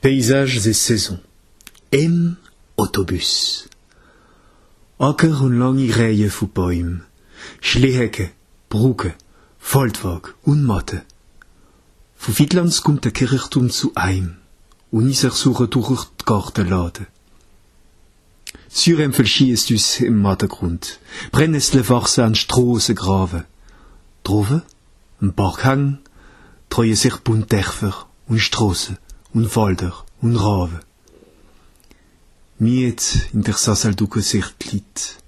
Paysages et saisons. Im Autobus. Acker und lange Reihen von Bäumen. Schlehecke, Brücke, Waldweg und Matte. Von Fiedlands kommt der Kirchturm zu einem und ich suche durch die Gartenlade. Syrem verschießt uns im Mattergrund. Brennnessle wachsen an Strassen graven. Droven, ein Berghang, treuen sich Buntdächer und Strassen und Wälder und Raven. Miet in der Sassalduke sich die Leute.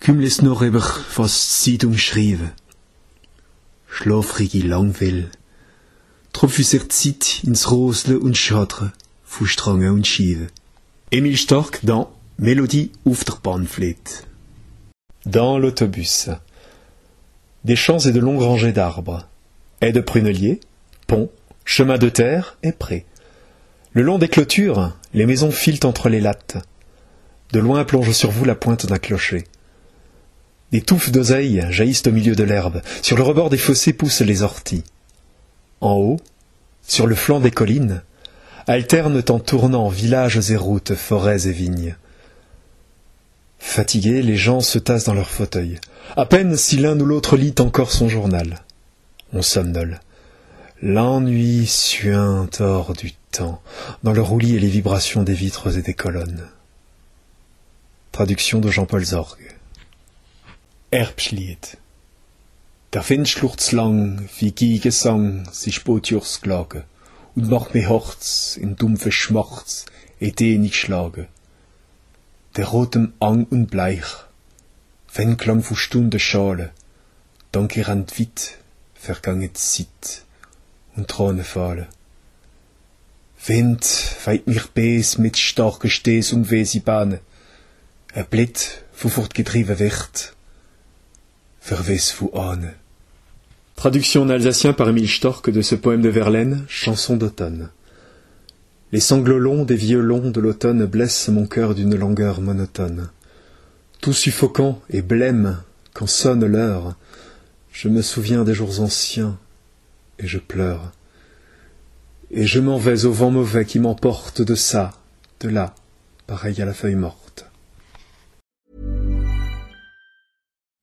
Kümles noch über was Zeitung schreiben. Schlafrige Langwell. Tropfen sich Zeit ins Rosle und Schadre, von und Schieven. Émile Storck dans Mélodie auf der. Dans l'autobus. Des champs et de longues rangées d'arbres. Haies de pruneliers, ponts, chemins de terre et prés. Le long des clôtures, les maisons filent entre les lattes. De loin plonge sur vous la pointe d'un clocher. Des touffes d'oseilles jaillissent au milieu de l'herbe. Sur le rebord des fossés poussent les orties. En haut, sur le flanc des collines, alternent en tournant villages et routes, forêts et vignes. Fatigués, les gens se tassent dans leurs fauteuils, à peine si l'un ou l'autre lit encore son journal. On somnole. L'ennui suinte hors du temps, dans le roulis et les vibrations des vitres et des colonnes. Traduction de Jean-Paul Zorg. Erbschlied. Der Wind schluchzt lang, wie Gesang, sich Spotjurs klage, und macht mir Herz in dumpfe Schmerz, edenig schlage. Der rotem Ang und Bleich, wenn klang Stunde Schale, dann gerannt wit, vergangen Zeit, und. Wind mich bes mit starke Stes und wesi vu Ahne. Traduction en alsacien par Émile Storck de ce poème de Verlaine, Chanson d'automne. Les sanglots longs des violons de l'automne blessent mon cœur d'une langueur monotone. Tout suffocant et blême quand sonne l'heure, je me souviens des jours anciens et je pleure. Et je m'en vais au vent mauvais qui m'emporte de ça, de là, pareil à la feuille morte.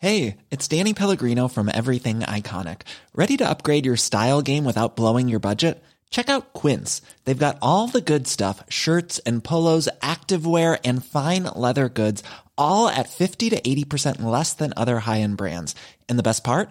Hey, it's Danny Pellegrino from Everything Iconic. Ready to upgrade your style game without blowing your budget? Check out Quince. They've got all the good stuff shirts and polos, activewear, and fine leather goods, all at 50 to 80% less than other high end brands. And the best part?